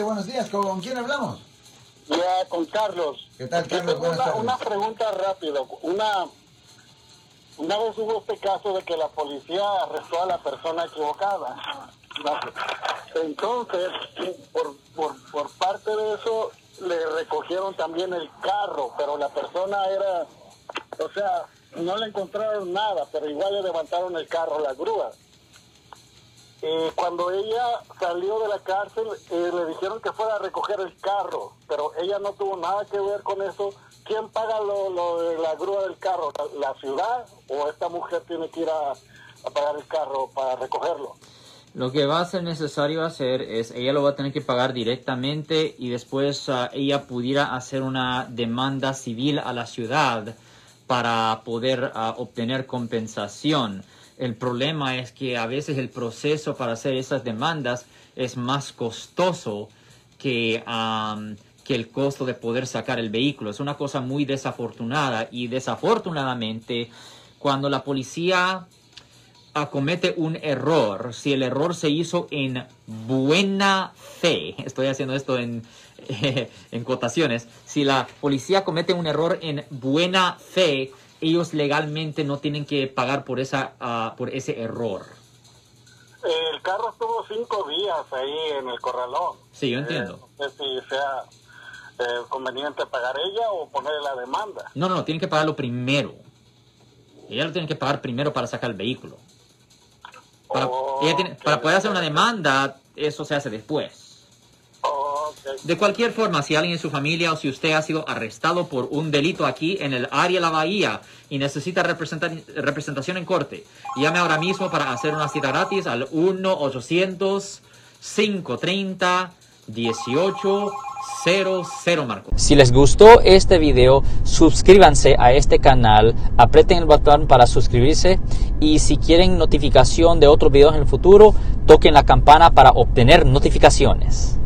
Buenos días, ¿con quién hablamos? Ya, con Carlos. ¿Qué tal, Carlos? Buenas una, tardes. una pregunta rápida. Una, una vez hubo este caso de que la policía arrestó a la persona equivocada. Entonces, por, por, por parte de eso, le recogieron también el carro, pero la persona era, o sea, no le encontraron nada, pero igual le levantaron el carro, la grúa. Eh, cuando ella salió de la cárcel, eh, le dijeron que fuera a recoger el carro, pero ella no tuvo nada que ver con eso. ¿Quién paga lo, de la grúa del carro? ¿La, ciudad o esta mujer tiene que ir a, pagar el carro para recogerlo? Lo que va a ser necesario hacer es, ella lo va a tener que pagar directamente y después ah, ella pudiera hacer una demanda civil a la ciudad para poder ah, obtener compensación. El problema es que a veces el proceso para hacer esas demandas es más costoso que, que el costo de poder sacar el vehículo. Es una cosa muy desafortunada y desafortunadamente cuando la policía acomete un error, si el error se hizo en buena fe, estoy haciendo esto en, en cotaciones, si la policía comete un error en buena fe, ellos legalmente no tienen que pagar por, esa, uh, por ese error. El carro estuvo cinco días ahí en el corralón. Sí, yo entiendo. Eh, no sé si sea eh, conveniente pagar ella o ponerle la demanda. No, no, tienen que pagarlo primero. Ella lo tiene que pagar primero para sacar el vehículo. Para, para poder hacer una demanda, eso se hace después. De cualquier forma, si alguien en su familia o si usted ha sido arrestado por un delito aquí en el área de la bahía y necesita representación en corte, llame ahora mismo para hacer una cita gratis al 1-800-530-1800 Marco. Si les gustó este video, suscríbanse a este canal, aprieten el botón para suscribirse y si quieren notificación de otros videos en el futuro, toquen la campana para obtener notificaciones.